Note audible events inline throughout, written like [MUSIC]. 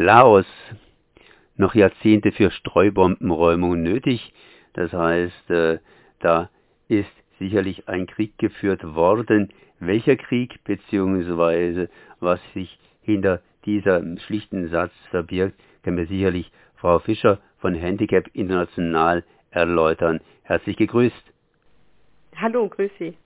Laos noch Jahrzehnte für Streubombenräumung nötig. Das heißt, äh, da ist sicherlich ein Krieg geführt worden. Welcher Krieg beziehungsweise was sich hinter dieser schlichten Satz verbirgt, kann mir sicherlich Frau Fischer von Handicap International erläutern. Herzlich gegrüßt. Hallo, grüß Sie.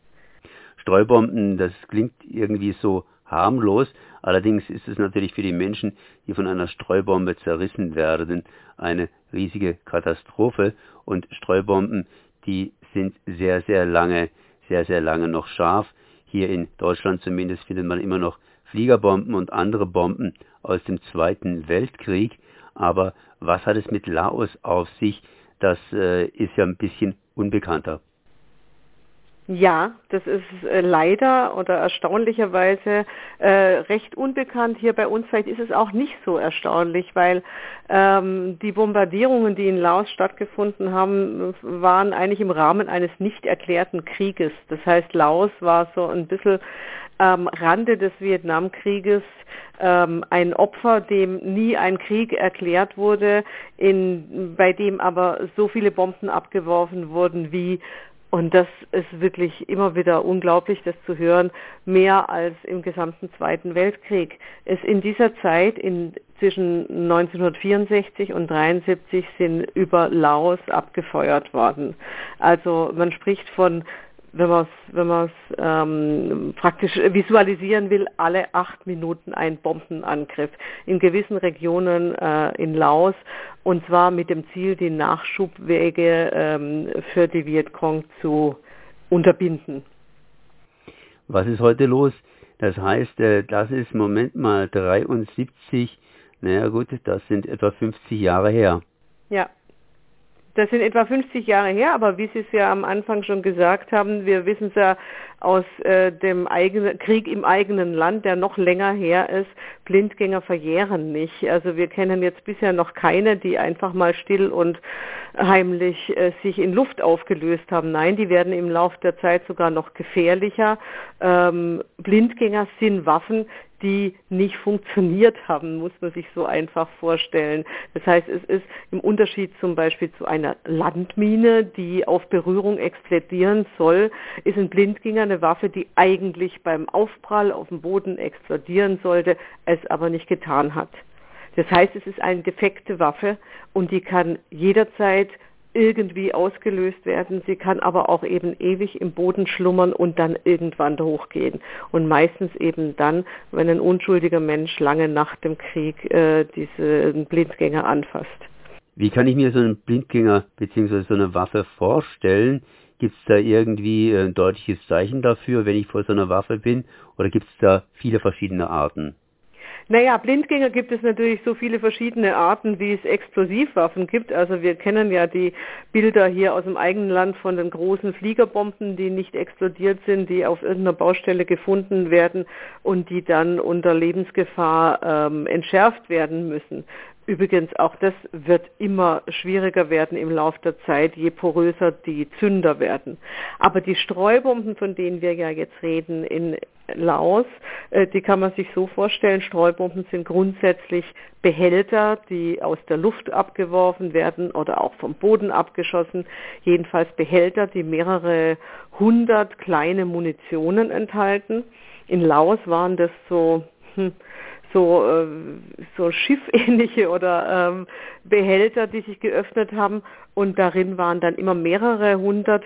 Streubomben, das klingt irgendwie so harmlos, allerdings ist es natürlich für die Menschen, die von einer Streubombe zerrissen werden, eine riesige Katastrophe und Streubomben, die sind sehr, sehr lange, sehr, sehr lange noch scharf. Hier in Deutschland zumindest findet man immer noch Fliegerbomben und andere Bomben aus dem Zweiten Weltkrieg. Aber was hat es mit Laos auf sich? Das äh, ist ja ein bisschen unbekannter. Ja, das ist äh, leider oder erstaunlicherweise äh, recht unbekannt hier bei uns. Vielleicht ist es auch nicht so erstaunlich, weil ähm, die Bombardierungen, die in Laos stattgefunden haben, waren eigentlich im Rahmen eines nicht erklärten Krieges. Das heißt, Laos war so ein bisschen am Rande des Vietnamkrieges ähm, ein Opfer, dem nie ein Krieg erklärt wurde, in, bei dem aber so viele Bomben abgeworfen wurden wie und das ist wirklich immer wieder unglaublich, das zu hören, mehr als im gesamten Zweiten Weltkrieg. Es in dieser Zeit, in, zwischen 1964 und 1973, sind über Laos abgefeuert worden. Also man spricht von wenn man es wenn man's, ähm, praktisch visualisieren will, alle acht Minuten ein Bombenangriff in gewissen Regionen äh, in Laos und zwar mit dem Ziel, die Nachschubwege ähm, für die Vietcong zu unterbinden. Was ist heute los? Das heißt, äh, das ist Moment mal 73, naja gut, das sind etwa 50 Jahre her. Ja. Das sind etwa 50 Jahre her, aber wie Sie es ja am Anfang schon gesagt haben, wir wissen es ja aus äh, dem eigenen Krieg im eigenen Land, der noch länger her ist, Blindgänger verjähren nicht. Also wir kennen jetzt bisher noch keine, die einfach mal still und heimlich äh, sich in Luft aufgelöst haben. Nein, die werden im Laufe der Zeit sogar noch gefährlicher. Ähm, Blindgänger sind Waffen, die nicht funktioniert haben, muss man sich so einfach vorstellen. Das heißt, es ist im Unterschied zum Beispiel zu einer Landmine, die auf Berührung explodieren soll, ist ein Blindgänger eine Waffe, die eigentlich beim Aufprall auf dem Boden explodieren sollte, es aber nicht getan hat. Das heißt, es ist eine defekte Waffe und die kann jederzeit irgendwie ausgelöst werden. Sie kann aber auch eben ewig im Boden schlummern und dann irgendwann hochgehen. Und meistens eben dann, wenn ein unschuldiger Mensch lange nach dem Krieg äh, diesen Blindgänger anfasst. Wie kann ich mir so einen Blindgänger bzw. so eine Waffe vorstellen? Gibt es da irgendwie ein deutliches Zeichen dafür, wenn ich vor so einer Waffe bin? Oder gibt es da viele verschiedene Arten? Naja, Blindgänger gibt es natürlich so viele verschiedene Arten, wie es Explosivwaffen gibt. Also wir kennen ja die Bilder hier aus dem eigenen Land von den großen Fliegerbomben, die nicht explodiert sind, die auf irgendeiner Baustelle gefunden werden und die dann unter Lebensgefahr ähm, entschärft werden müssen. Übrigens, auch das wird immer schwieriger werden im Laufe der Zeit, je poröser die Zünder werden. Aber die Streubomben, von denen wir ja jetzt reden in Laos, äh, die kann man sich so vorstellen, Streubomben sind grundsätzlich Behälter, die aus der Luft abgeworfen werden oder auch vom Boden abgeschossen. Jedenfalls Behälter, die mehrere hundert kleine Munitionen enthalten. In Laos waren das so hm, so, äh, so schiffähnliche oder ähm, Behälter, die sich geöffnet haben und darin waren dann immer mehrere hundert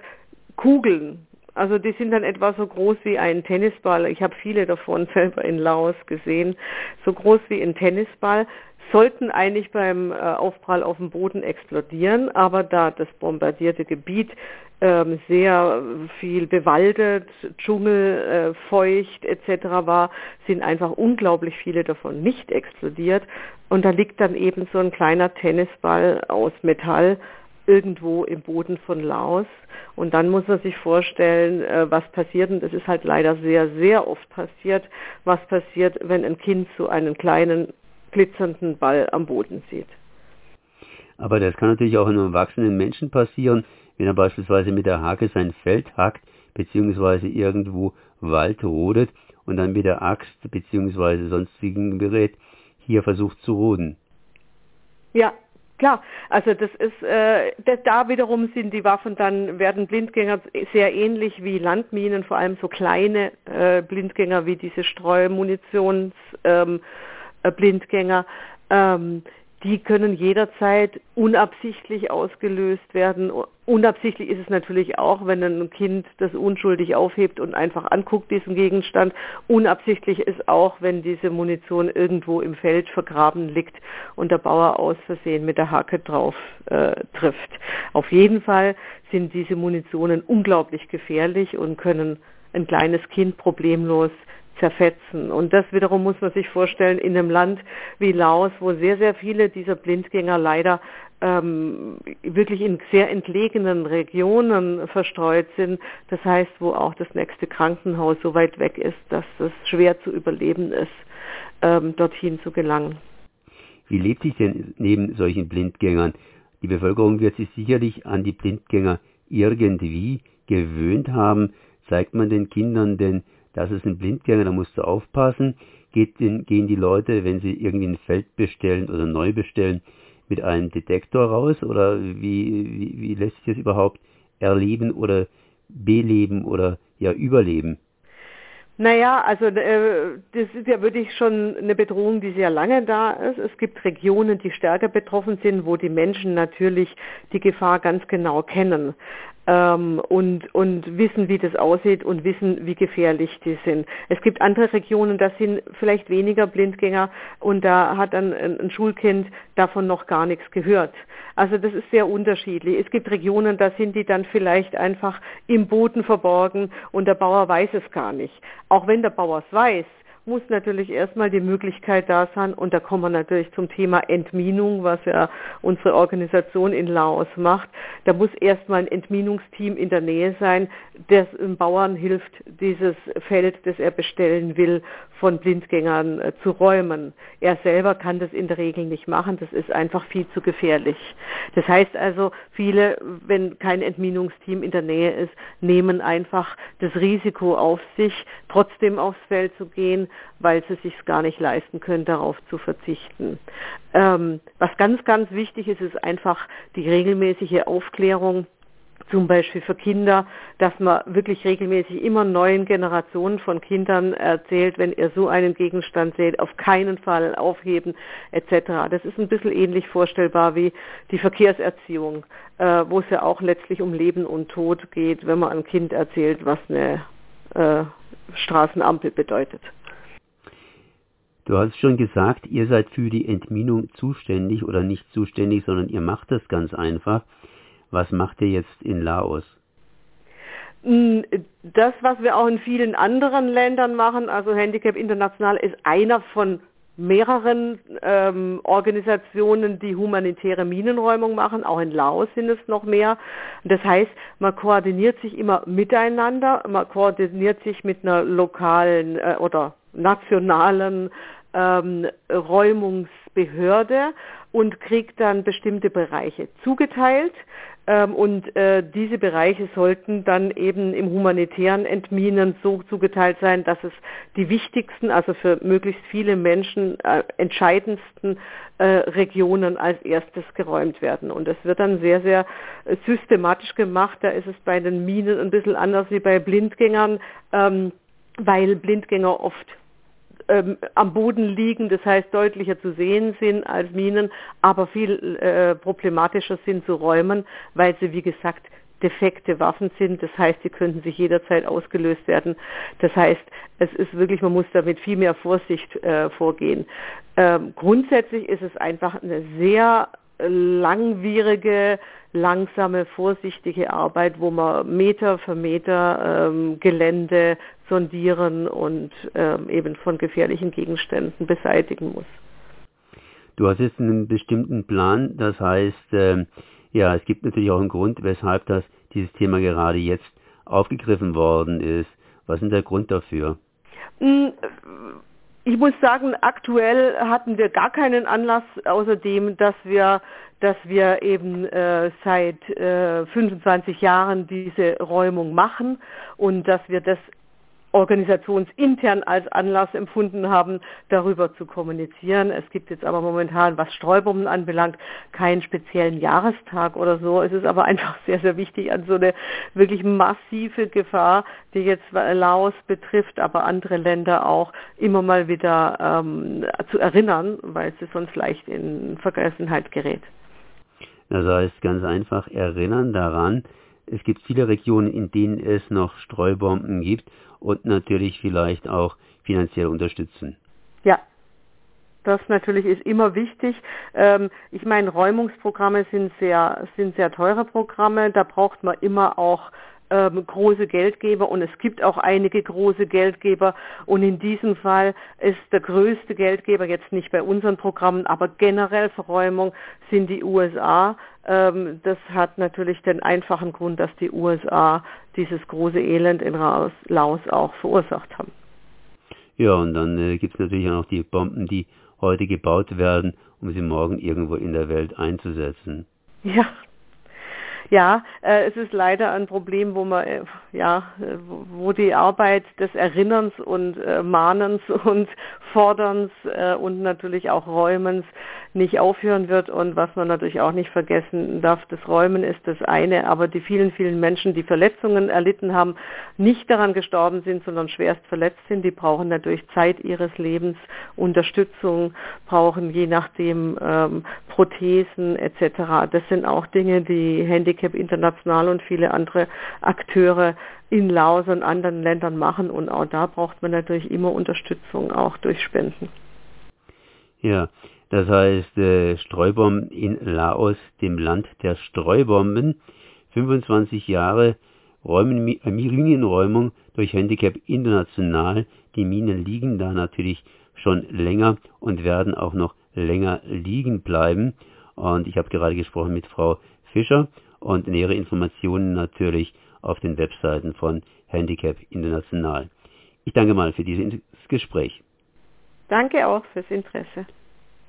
Kugeln. Also die sind dann etwa so groß wie ein Tennisball. Ich habe viele davon [LAUGHS] selber in Laos gesehen. So groß wie ein Tennisball sollten eigentlich beim äh, Aufprall auf dem Boden explodieren, aber da das bombardierte Gebiet ähm, sehr viel bewaldet, Dschungel, äh, feucht etc. war, sind einfach unglaublich viele davon nicht explodiert. Und da liegt dann eben so ein kleiner Tennisball aus Metall irgendwo im Boden von Laos. Und dann muss man sich vorstellen, äh, was passiert, und das ist halt leider sehr, sehr oft passiert, was passiert, wenn ein Kind so einen kleinen glitzernden Ball am Boden sieht. Aber das kann natürlich auch einem erwachsenen Menschen passieren, wenn er beispielsweise mit der Hake sein Feld hackt, beziehungsweise irgendwo Wald rodet und dann mit der Axt beziehungsweise sonstigen Gerät hier versucht zu roden. Ja, Klar, also das ist äh, das, da wiederum sind die Waffen dann werden Blindgänger sehr ähnlich wie Landminen, vor allem so kleine äh, Blindgänger wie diese Streumunitions ähm, äh, Blindgänger. Ähm, die können jederzeit unabsichtlich ausgelöst werden. Unabsichtlich ist es natürlich auch, wenn ein Kind das unschuldig aufhebt und einfach anguckt, diesen Gegenstand. Unabsichtlich ist auch, wenn diese Munition irgendwo im Feld vergraben liegt und der Bauer aus Versehen mit der Hacke drauf äh, trifft. Auf jeden Fall sind diese Munitionen unglaublich gefährlich und können ein kleines Kind problemlos zerfetzen. Und das wiederum muss man sich vorstellen in einem Land wie Laos, wo sehr, sehr viele dieser Blindgänger leider ähm, wirklich in sehr entlegenen Regionen verstreut sind. Das heißt, wo auch das nächste Krankenhaus so weit weg ist, dass es schwer zu überleben ist, ähm, dorthin zu gelangen. Wie lebt sich denn neben solchen Blindgängern? Die Bevölkerung wird sich sicherlich an die Blindgänger irgendwie gewöhnt haben. Zeigt man den Kindern denn das ist ein Blindgänger, da musst du aufpassen. Geht, gehen die Leute, wenn sie irgendwie ein Feld bestellen oder neu bestellen, mit einem Detektor raus oder wie, wie, wie lässt sich das überhaupt erleben oder beleben oder ja überleben? Naja, also äh, das ist ja wirklich schon eine Bedrohung, die sehr lange da ist. Es gibt Regionen, die stärker betroffen sind, wo die Menschen natürlich die Gefahr ganz genau kennen ähm, und, und wissen, wie das aussieht und wissen, wie gefährlich die sind. Es gibt andere Regionen, da sind vielleicht weniger Blindgänger und da hat ein, ein Schulkind davon noch gar nichts gehört. Also das ist sehr unterschiedlich. Es gibt Regionen, da sind die dann vielleicht einfach im Boden verborgen und der Bauer weiß es gar nicht. Auch wenn der Bauer es weiß, muss natürlich erstmal die Möglichkeit da sein, und da kommen wir natürlich zum Thema Entminung, was ja unsere Organisation in Laos macht. Da muss erstmal ein Entminungsteam in der Nähe sein, das dem Bauern hilft, dieses Feld, das er bestellen will, von Blindgängern äh, zu räumen. Er selber kann das in der Regel nicht machen, das ist einfach viel zu gefährlich. Das heißt also, viele, wenn kein Entminungsteam in der Nähe ist, nehmen einfach das Risiko auf sich, trotzdem aufs Feld zu gehen, weil sie sich gar nicht leisten können, darauf zu verzichten. Ähm, was ganz, ganz wichtig ist, ist einfach die regelmäßige Aufklärung zum Beispiel für Kinder, dass man wirklich regelmäßig immer neuen Generationen von Kindern erzählt, wenn ihr so einen Gegenstand seht, auf keinen Fall aufheben etc. Das ist ein bisschen ähnlich vorstellbar wie die Verkehrserziehung, äh, wo es ja auch letztlich um Leben und Tod geht, wenn man einem Kind erzählt, was eine äh, Straßenampel bedeutet. Du hast schon gesagt, ihr seid für die Entminung zuständig oder nicht zuständig, sondern ihr macht das ganz einfach. Was macht ihr jetzt in Laos? Mm, das, was wir auch in vielen anderen Ländern machen, also Handicap International ist einer von mehreren ähm, Organisationen, die humanitäre Minenräumung machen. Auch in Laos sind es noch mehr. Das heißt, man koordiniert sich immer miteinander, man koordiniert sich mit einer lokalen äh, oder nationalen ähm, Räumungsbehörde und kriegt dann bestimmte Bereiche zugeteilt. Ähm, und äh, diese Bereiche sollten dann eben im humanitären Entminen so zugeteilt sein, dass es die wichtigsten, also für möglichst viele Menschen äh, entscheidendsten äh, Regionen als erstes geräumt werden. Und das wird dann sehr, sehr äh, systematisch gemacht. Da ist es bei den Minen ein bisschen anders wie bei Blindgängern, ähm, weil Blindgänger oft ähm, am Boden liegen, das heißt deutlicher zu sehen sind als Minen, aber viel äh, problematischer sind zu räumen, weil sie, wie gesagt, defekte Waffen sind. Das heißt, sie könnten sich jederzeit ausgelöst werden. Das heißt, es ist wirklich, man muss da mit viel mehr Vorsicht äh, vorgehen. Ähm, grundsätzlich ist es einfach eine sehr langwierige, langsame, vorsichtige Arbeit, wo man Meter für Meter ähm, Gelände sondieren und ähm, eben von gefährlichen Gegenständen beseitigen muss. Du hast jetzt einen bestimmten Plan, das heißt, äh, ja, es gibt natürlich auch einen Grund, weshalb das dieses Thema gerade jetzt aufgegriffen worden ist. Was ist der Grund dafür? Hm, ich muss sagen, aktuell hatten wir gar keinen Anlass, außerdem, dass wir, dass wir eben äh, seit äh, 25 Jahren diese Räumung machen und dass wir das organisationsintern als Anlass empfunden haben, darüber zu kommunizieren. Es gibt jetzt aber momentan, was Streubomben anbelangt, keinen speziellen Jahrestag oder so. Es ist aber einfach [LAUGHS] sehr, sehr wichtig an so eine wirklich massive Gefahr, die jetzt Laos betrifft, aber andere Länder auch immer mal wieder ähm, zu erinnern, weil es sonst leicht in Vergessenheit gerät. Das heißt ganz einfach erinnern daran, es gibt viele Regionen, in denen es noch Streubomben gibt und natürlich vielleicht auch finanziell unterstützen. Ja, das natürlich ist immer wichtig. Ähm, ich meine, Räumungsprogramme sind sehr, sind sehr teure Programme. Da braucht man immer auch ähm, große Geldgeber und es gibt auch einige große Geldgeber und in diesem Fall ist der größte Geldgeber jetzt nicht bei unseren Programmen, aber generell Verräumung sind die USA. Ähm, das hat natürlich den einfachen Grund, dass die USA dieses große Elend in Laos auch verursacht haben. Ja, und dann äh, gibt es natürlich auch noch die Bomben, die heute gebaut werden, um sie morgen irgendwo in der Welt einzusetzen. Ja, ja, äh, es ist leider ein Problem, wo man äh, ja, wo die Arbeit des Erinnerns und äh, Mahnens [LAUGHS] und Forderns äh, und natürlich auch Räumens nicht aufhören wird und was man natürlich auch nicht vergessen darf, das Räumen ist das eine, aber die vielen, vielen Menschen, die Verletzungen erlitten haben, nicht daran gestorben sind, sondern schwerst verletzt sind, die brauchen natürlich Zeit ihres Lebens, Unterstützung, brauchen je nachdem ähm, Prothesen etc. Das sind auch Dinge, die Handicap International und viele andere Akteure in Laos und anderen Ländern machen und auch da braucht man natürlich immer Unterstützung, auch durch Spenden. Ja, das heißt äh, Streubomben in Laos, dem Land der Streubomben. 25 Jahre Räumen, äh, Minenräumung durch Handicap International. Die Minen liegen da natürlich schon länger und werden auch noch länger liegen bleiben. Und ich habe gerade gesprochen mit Frau Fischer und nähere Informationen natürlich auf den Webseiten von Handicap International. Ich danke mal für dieses Gespräch. Danke auch fürs Interesse.